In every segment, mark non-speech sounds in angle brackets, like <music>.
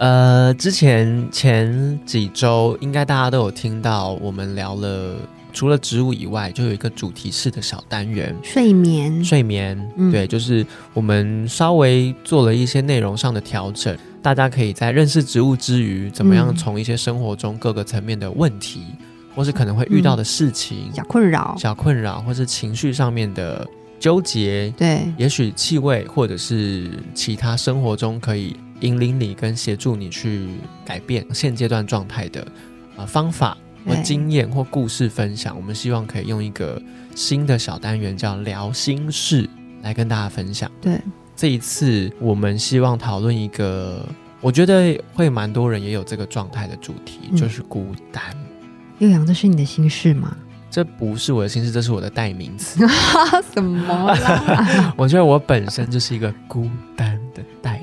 呃，之前前几周应该大家都有听到，我们聊了除了植物以外，就有一个主题式的小单元——睡眠。睡眠，对，就是我们稍微做了一些内容上的调整，大家可以在认识植物之余，怎么样从一些生活中各个层面的问题，或是可能会遇到的事情、小困扰、小困扰，或是情绪上面的纠结，对，也许气味或者是其他生活中可以。引领你跟协助你去改变现阶段状态的呃方法或经验或故事分享，我们希望可以用一个新的小单元叫聊心事来跟大家分享。对，这一次我们希望讨论一个我觉得会蛮多人也有这个状态的主题，就是孤单。悠扬，这是你的心事吗？这不是我的心事，这是我的代名词。<laughs> 什么？<laughs> 我觉得我本身就是一个孤单的代。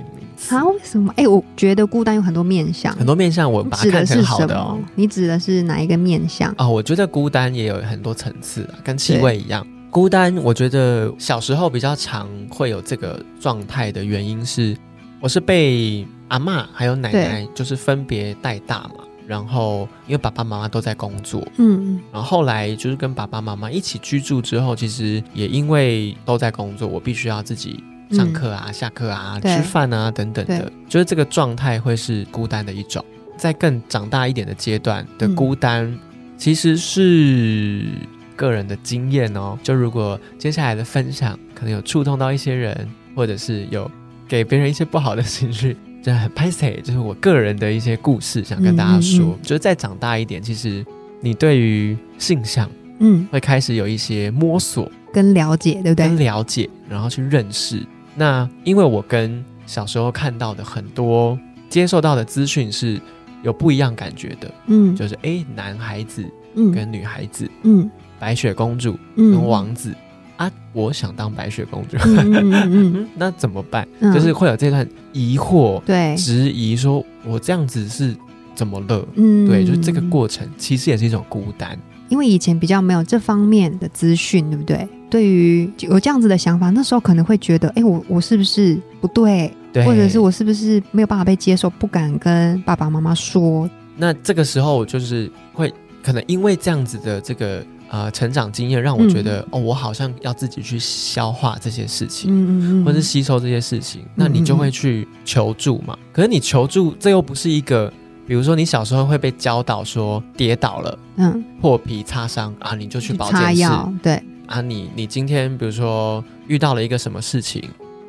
啊？为什么？哎，我觉得孤单有很多面相，很多面相，我把它看成好的哦。你指的是哪一个面相啊？我觉得孤单也有很多层次，跟气味一样。孤单，我觉得小时候比较常会有这个状态的原因是，我是被阿妈还有奶奶就是分别带大嘛。然后因为爸爸妈妈都在工作，嗯，然后后来就是跟爸爸妈妈一起居住之后，其实也因为都在工作，我必须要自己。上课啊，下课啊，吃饭啊，等等的，就是这个状态会是孤单的一种。在更长大一点的阶段的孤单，其实是个人的经验哦。就如果接下来的分享可能有触动到一些人，或者是有给别人一些不好的情绪，就很 p a s 就是我个人的一些故事，想跟大家说。就是再长大一点，其实你对于性向，嗯，会开始有一些摸索跟了解，对不对？跟了解，然后去认识。那因为我跟小时候看到的很多接受到的资讯是有不一样感觉的，嗯，就是哎，男孩子跟女孩子，嗯，白雪公主跟王子啊，我想当白雪公主，<laughs> 那怎么办？就是会有这段疑惑，对，质疑说我这样子是怎么了？嗯，对，就是这个过程其实也是一种孤单。因为以前比较没有这方面的资讯，对不对？对于有这样子的想法，那时候可能会觉得，哎，我我是不是不对？对，或者是我是不是没有办法被接受，不敢跟爸爸妈妈说？那这个时候就是会可能因为这样子的这个呃成长经验，让我觉得哦，我好像要自己去消化这些事情，嗯嗯嗯，或是吸收这些事情，那你就会去求助嘛。可是你求助，这又不是一个。比如说，你小时候会被教导说，跌倒了，嗯，破皮擦伤啊，你就去保健室，对啊，你你今天比如说遇到了一个什么事情，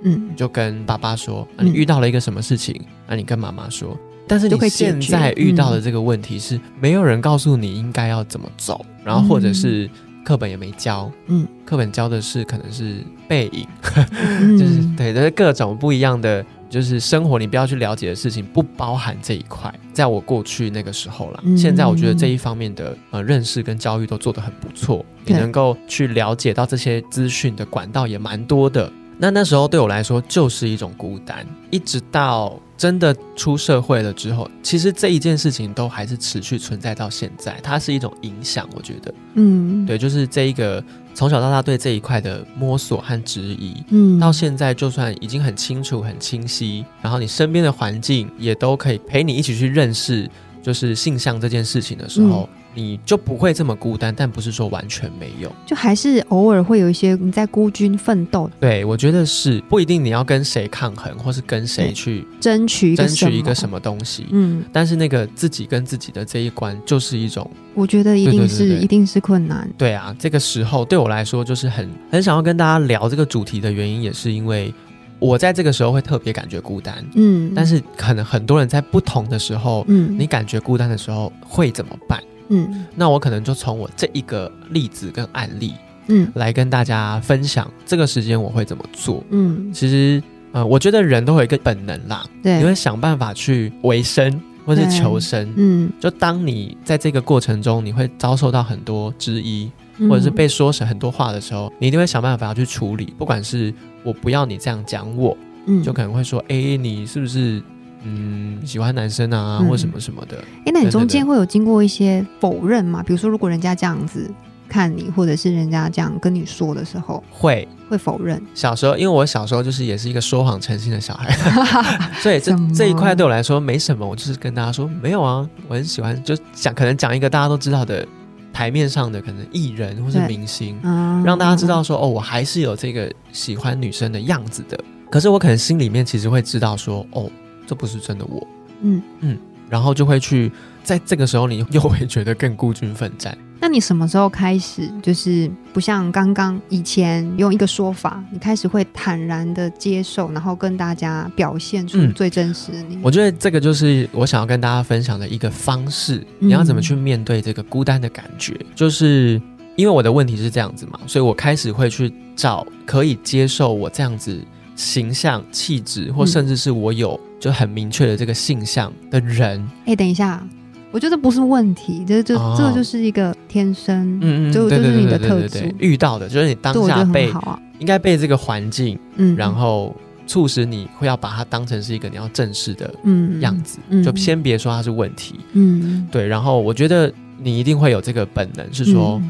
嗯，就跟爸爸说，啊你遇到了一个什么事情，那你跟妈妈说，但是你现在遇到的这个问题是没有人告诉你应该要怎么走，然后或者是课本也没教，嗯，课本教的是可能是背影，<laughs> 就是对，就是各种不一样的。就是生活，你不要去了解的事情，不包含这一块。在我过去那个时候了，现在我觉得这一方面的呃认识跟教育都做得很不错，你能够去了解到这些资讯的管道也蛮多的。那那时候对我来说就是一种孤单，一直到。真的出社会了之后，其实这一件事情都还是持续存在到现在，它是一种影响。我觉得，嗯，对，就是这一个从小到大对这一块的摸索和质疑，嗯，到现在就算已经很清楚、很清晰，然后你身边的环境也都可以陪你一起去认识，就是性向这件事情的时候。你就不会这么孤单，但不是说完全没有，就还是偶尔会有一些你在孤军奋斗。对，我觉得是不一定你要跟谁抗衡，或是跟谁去争取争取一个什么东西。嗯，但是那个自己跟自己的这一关，就是一种，我觉得一定是一定是困难。对啊，这个时候对我来说，就是很很想要跟大家聊这个主题的原因，也是因为我在这个时候会特别感觉孤单。嗯，但是可能很多人在不同的时候，嗯，你感觉孤单的时候会怎么办？嗯，那我可能就从我这一个例子跟案例，嗯，来跟大家分享这个时间我会怎么做。嗯，其实，呃，我觉得人都有一个本能啦，对，你会想办法去维生，或者是求生。嗯，就当你在这个过程中，你会遭受到很多质疑，或者是被说成很多话的时候，你一定会想办法要去处理。不管是我不要你这样讲我，嗯，就可能会说，哎，你是不是嗯喜欢男生啊，或什么什么的？哎，那你中间会有经过一些否认吗？比如说，如果人家这样子。看你，或者是人家这样跟你说的时候，会会否认。小时候，因为我小时候就是也是一个说谎成性的小孩，<laughs> 所以这这一块对我来说没什么。我就是跟大家说，没有啊，我很喜欢，就讲可能讲一个大家都知道的台面上的可能艺人或是明星，让大家知道说，哦，我还是有这个喜欢女生的样子的。可是我可能心里面其实会知道说，哦，这不是真的我。嗯嗯，然后就会去在这个时候，你又会觉得更孤军奋战。那你什么时候开始，就是不像刚刚以前用一个说法，你开始会坦然的接受，然后跟大家表现出最真实的你？我觉得这个就是我想要跟大家分享的一个方式。你要怎么去面对这个孤单的感觉？就是因为我的问题是这样子嘛，所以我开始会去找可以接受我这样子形象、气质，或甚至是我有就很明确的这个性向的人。哎，等一下。我觉得不是问题，这这这个就是一个天生，嗯嗯，就就是你的特质。遇到的，就是你当下被应该被这个环境，嗯，然后促使你会要把它当成是一个你要正视的样子，就先别说它是问题，嗯，对。然后我觉得你一定会有这个本能，是说，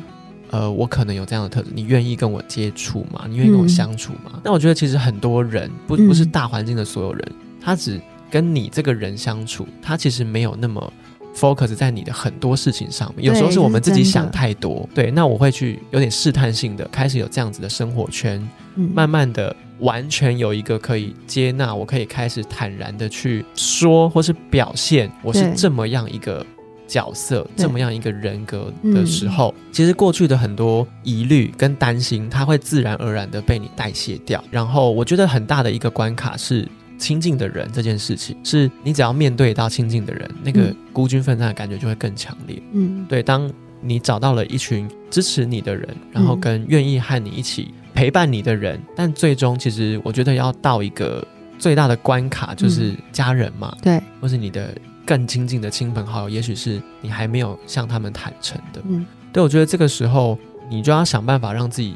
呃，我可能有这样的特质，你愿意跟我接触吗？你愿意跟我相处吗？那我觉得其实很多人不不是大环境的所有人，他只跟你这个人相处，他其实没有那么。focus 在你的很多事情上面，有时候是我们自己想太多。对，那我会去有点试探性的开始有这样子的生活圈，慢慢的完全有一个可以接纳，我可以开始坦然的去说或是表现我是这么样一个角色，这么样一个人格的时候，其实过去的很多疑虑跟担心，它会自然而然的被你代谢掉。然后我觉得很大的一个关卡是。亲近的人这件事情，是你只要面对到亲近的人，那个孤军奋战的感觉就会更强烈。嗯，对，当你找到了一群支持你的人，然后跟愿意和你一起陪伴你的人，但最终其实我觉得要到一个最大的关卡，就是家人嘛，对，或是你的更亲近的亲朋好友，也许是你还没有向他们坦诚的。嗯，对，我觉得这个时候你就要想办法让自己，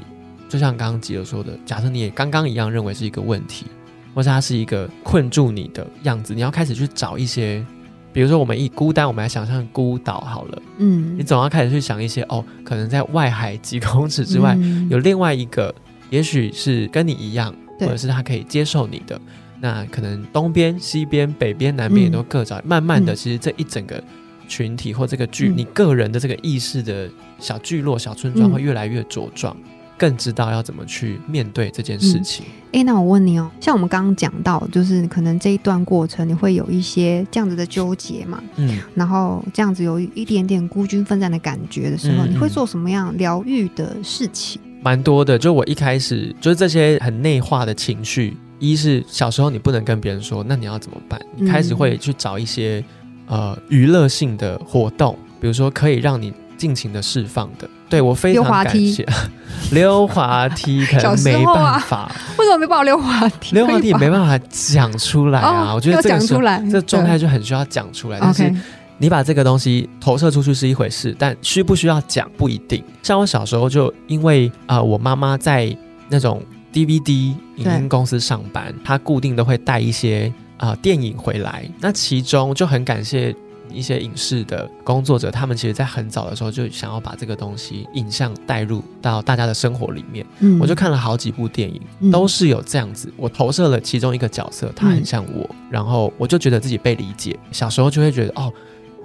就像刚刚吉尔说的，假设你也刚刚一样认为是一个问题。或者它是一个困住你的样子，你要开始去找一些，比如说我们一孤单，我们来想象孤岛好了，嗯，你总要开始去想一些哦，可能在外海几公尺之外有另外一个，也许是跟你一样，或者是他可以接受你的，那可能东边、西边、北边、南边也都各找，慢慢的，其实这一整个群体或这个聚，你个人的这个意识的小聚落、小村庄会越来越茁壮。更知道要怎么去面对这件事情。哎，那我问你哦，像我们刚刚讲到，就是可能这一段过程你会有一些这样子的纠结嘛？嗯，然后这样子有一点点孤军奋战的感觉的时候，你会做什么样疗愈的事情？蛮多的，就我一开始就是这些很内化的情绪，一是小时候你不能跟别人说，那你要怎么办？你开始会去找一些呃娱乐性的活动，比如说可以让你尽情的释放的。对我非常感谢，<laughs> 溜滑梯可能 <laughs> 没办法，为什么没办法溜滑梯？溜滑梯没办法讲出来啊！我觉得这个时候这状态就很需要讲出来。但是你把这个东西投射出去是一回事，但需不需要讲不一定。像我小时候就因为啊，我妈妈在那种 DVD 影音公司上班，他固定都会带一些啊电影回来，那其中就很感谢。一些影视的工作者，他们其实在很早的时候就想要把这个东西影像带入到大家的生活里面。嗯，我就看了好几部电影，都是有这样子。我投射了其中一个角色，他很像我，然后我就觉得自己被理解。小时候就会觉得，哦，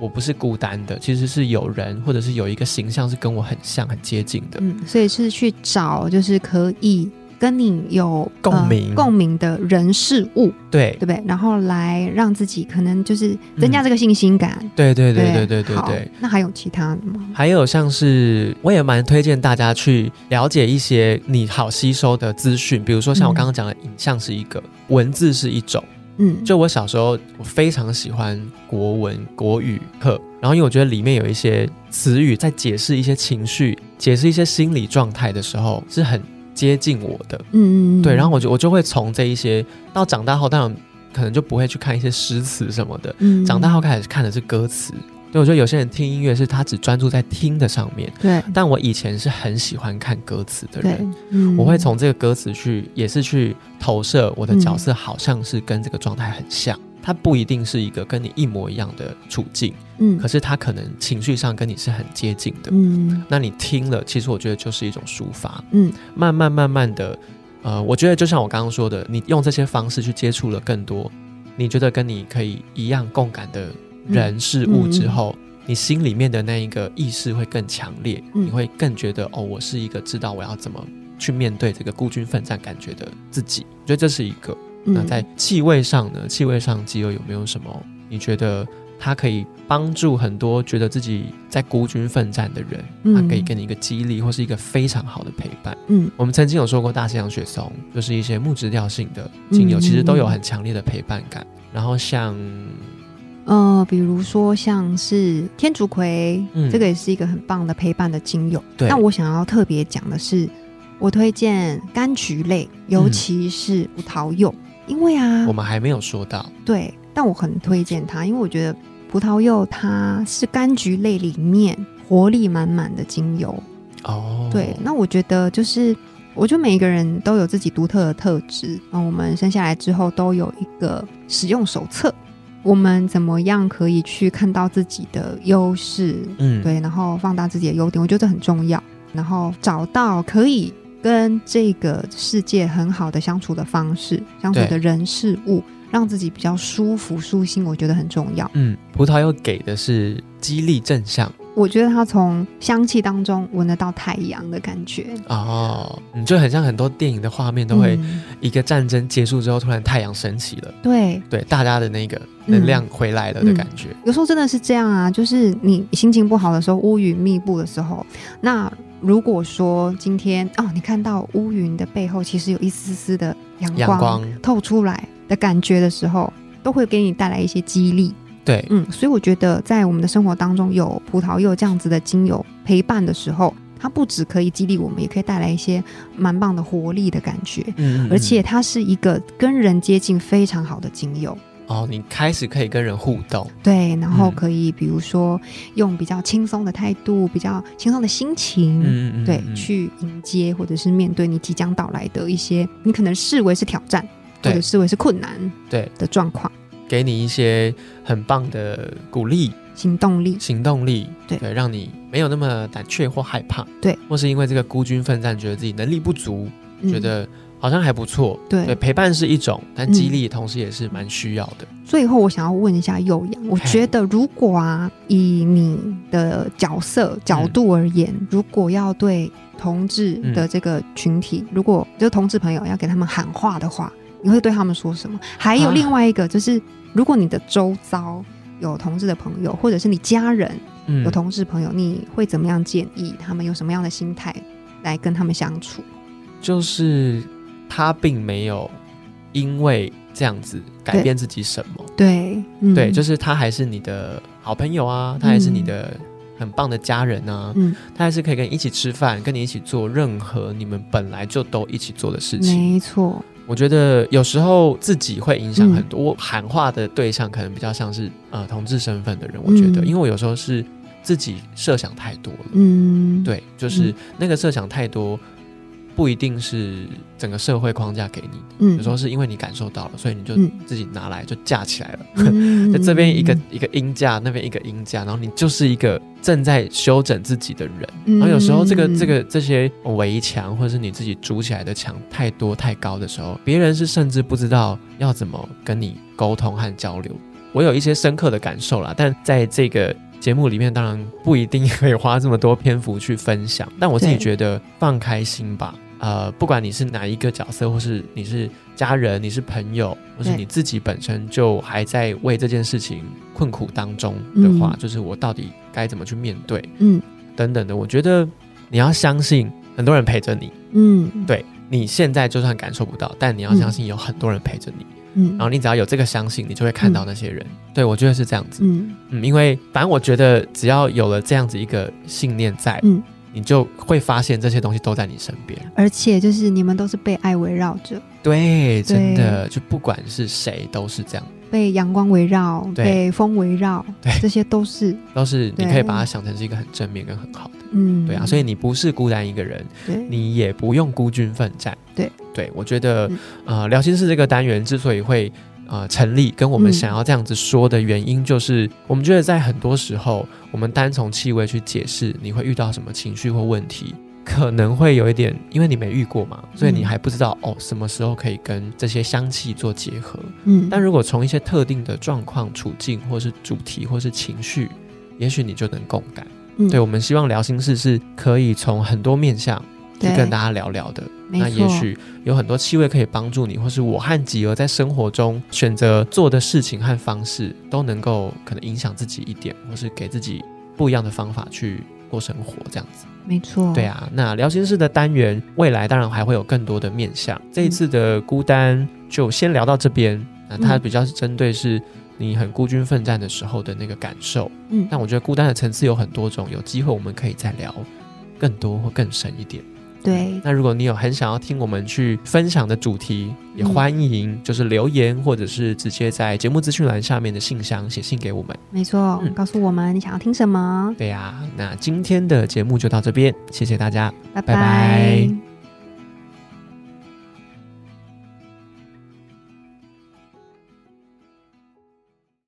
我不是孤单的，其实是有人，或者是有一个形象是跟我很像、很接近的。嗯，所以是去找，就是可以。跟你有共鸣共鸣的人事物，对对不对？然后来让自己可能就是增加这个信心感。对对对对对对对。那还有其他的吗？还有像是我也蛮推荐大家去了解一些你好吸收的资讯，比如说像我刚刚讲的影像是一个，文字是一种。嗯，就我小时候我非常喜欢国文国语课，然后因为我觉得里面有一些词语在解释一些情绪、解释一些心理状态的时候是很。接近我的，嗯嗯对，然后我就我就会从这一些到长大后，当然可能就不会去看一些诗词什么的。嗯，长大后开始看的是歌词。对，我觉得有些人听音乐是他只专注在听的上面。对，但我以前是很喜欢看歌词的人。嗯，我会从这个歌词去，也是去投射我的角色，好像是跟这个状态很像。他不一定是一个跟你一模一样的处境，嗯，可是他可能情绪上跟你是很接近的，嗯，那你听了，其实我觉得就是一种抒发，嗯，慢慢慢慢的，呃，我觉得就像我刚刚说的，你用这些方式去接触了更多，你觉得跟你可以一样共感的人事物之后，你心里面的那一个意识会更强烈，你会更觉得哦，我是一个知道我要怎么去面对这个孤军奋战感觉的自己，我觉得这是一个。那在气味上呢？气味上，基友有没有什么？你觉得它可以帮助很多觉得自己在孤军奋战的人？它可以给你一个激励，或是一个非常好的陪伴。嗯，我们曾经有说过，大西洋雪松就是一些木质调性的精油，其实都有很强烈的陪伴感。然后像，呃，比如说像是天竺葵，嗯这个也是一个很棒的陪伴的精油。对，那我想要特别讲的是，我推荐柑橘类，尤其是葡萄柚。因为啊，我们还没有说到对，但我很推荐它，因为我觉得葡萄柚它是柑橘类里面活力满满的精油哦。对，那我觉得就是，我觉得每一个人都有自己独特的特质。那我们生下来之后都有一个使用手册，我们怎么样可以去看到自己的优势？嗯，对，然后放大自己的优点，我觉得这很重要。然后找到可以。跟这个世界很好的相处的方式，相处的人事物，让自己比较舒服舒心，我觉得很重要。嗯，葡萄柚给的是激励正向，我觉得它从香气当中闻得到太阳的感觉。哦，你就很像很多电影的画面，都会一个战争结束之后，突然太阳升起了，对对，大家的那个能量回来了的感觉。有时候真的是这样啊，就是你心情不好的时候，乌云密布的时候，那。如果说今天哦，你看到乌云的背后其实有一丝丝的阳光透出来的感觉的时候，都会给你带来一些激励。对，嗯，所以我觉得在我们的生活当中有葡萄柚这样子的精油陪伴的时候，它不只可以激励我们，也可以带来一些蛮棒的活力的感觉。嗯，而且它是一个跟人接近非常好的精油。哦，你开始可以跟人互动，对，然后可以比如说用比较轻松的态度、比较轻松的心情，嗯对，去迎接或者是面对你即将到来的一些你可能视为是挑战，或者视为是困难，对。的状况，给你一些很棒的鼓励、行动力、行动力，对，让你没有那么胆怯或害怕，对，或是因为这个孤军奋战，觉得自己能力不足，觉得。好像还不错，对，陪伴是一种，但激励同时也是蛮需要的。最后，我想要问一下幼阳，我觉得如果啊，以你的角色角度而言，如果要对同志的这个群体，如果就同志朋友要给他们喊话的话，你会对他们说什么？还有另外一个就是，如果你的周遭有同志的朋友，或者是你家人有同志朋友，你会怎么样建议他们？有什么样的心态来跟他们相处？就是。他并没有因为这样子改变自己什么，对对，就是他还是你的好朋友啊，他还是你的很棒的家人啊，嗯，他还是可以跟你一起吃饭，跟你一起做任何你们本来就都一起做的事情。没错，我觉得有时候自己会影响很多。我喊话的对象可能比较像是呃同志身份的人，我觉得，因为我有时候是自己设想太多了，嗯，对，就是那个设想太多。不一定是整个社会框架给你的，嗯，有时候是因为你感受到了，所以你就自己拿来就架起来了。<laughs> 在这边一个一个音架，那边一个音架，然后你就是一个正在修整自己的人。然后有时候这个这个这些围墙或者是你自己筑起来的墙太多太高的时候，别人是甚至不知道要怎么跟你沟通和交流。我有一些深刻的感受啦，但在这个。节目里面当然不一定可以花这么多篇幅去分享，但我自己觉得放开心吧。呃，不管你是哪一个角色，或是你是家人，你是朋友，或是你自己本身就还在为这件事情困苦当中的话，就是我到底该怎么去面对？嗯，等等的，我觉得你要相信很多人陪着你。嗯，对你现在就算感受不到，但你要相信有很多人陪着你。嗯，然后你只要有这个相信，你就会看到那些人。对我觉得是这样子。嗯嗯，因为反正我觉得只要有了这样子一个信念在，嗯，你就会发现这些东西都在你身边。而且就是你们都是被爱围绕着。对，真的，就不管是谁都是这样，被阳光围绕，被风围绕，对，这些都是。都是，你可以把它想成是一个很正面跟很好的，嗯，对啊，所以你不是孤单一个人，对，你也不用孤军奋战，对，对我觉得，呃，聊心事这个单元之所以会。呃，成立跟我们想要这样子说的原因，就是我们觉得在很多时候，我们单从气味去解释你会遇到什么情绪或问题，可能会有一点，因为你没遇过嘛，所以你还不知道哦，什么时候可以跟这些香气做结合。嗯，但如果从一些特定的状况、处境，或是主题，或是情绪，也许你就能共感。对，我们希望聊心事是可以从很多面向。去跟大家聊聊的，那也许有很多气味可以帮助你，或是我和吉儿在生活中选择做的事情和方式，都能够可能影响自己一点，或是给自己不一样的方法去过生活，这样子。没错，对啊。那聊心事的单元，未来当然还会有更多的面向。这一次的孤单就先聊到这边。那它比较是针对是你很孤军奋战的时候的那个感受。嗯，但我觉得孤单的层次有很多种，有机会我们可以再聊更多或更深一点。对，那如果你有很想要听我们去分享的主题，也欢迎就是留言，或者是直接在节目资讯栏下面的信箱写信给我们。没错，告诉我们你想要听什么。对呀，那今天的节目就到这边，谢谢大家，拜拜。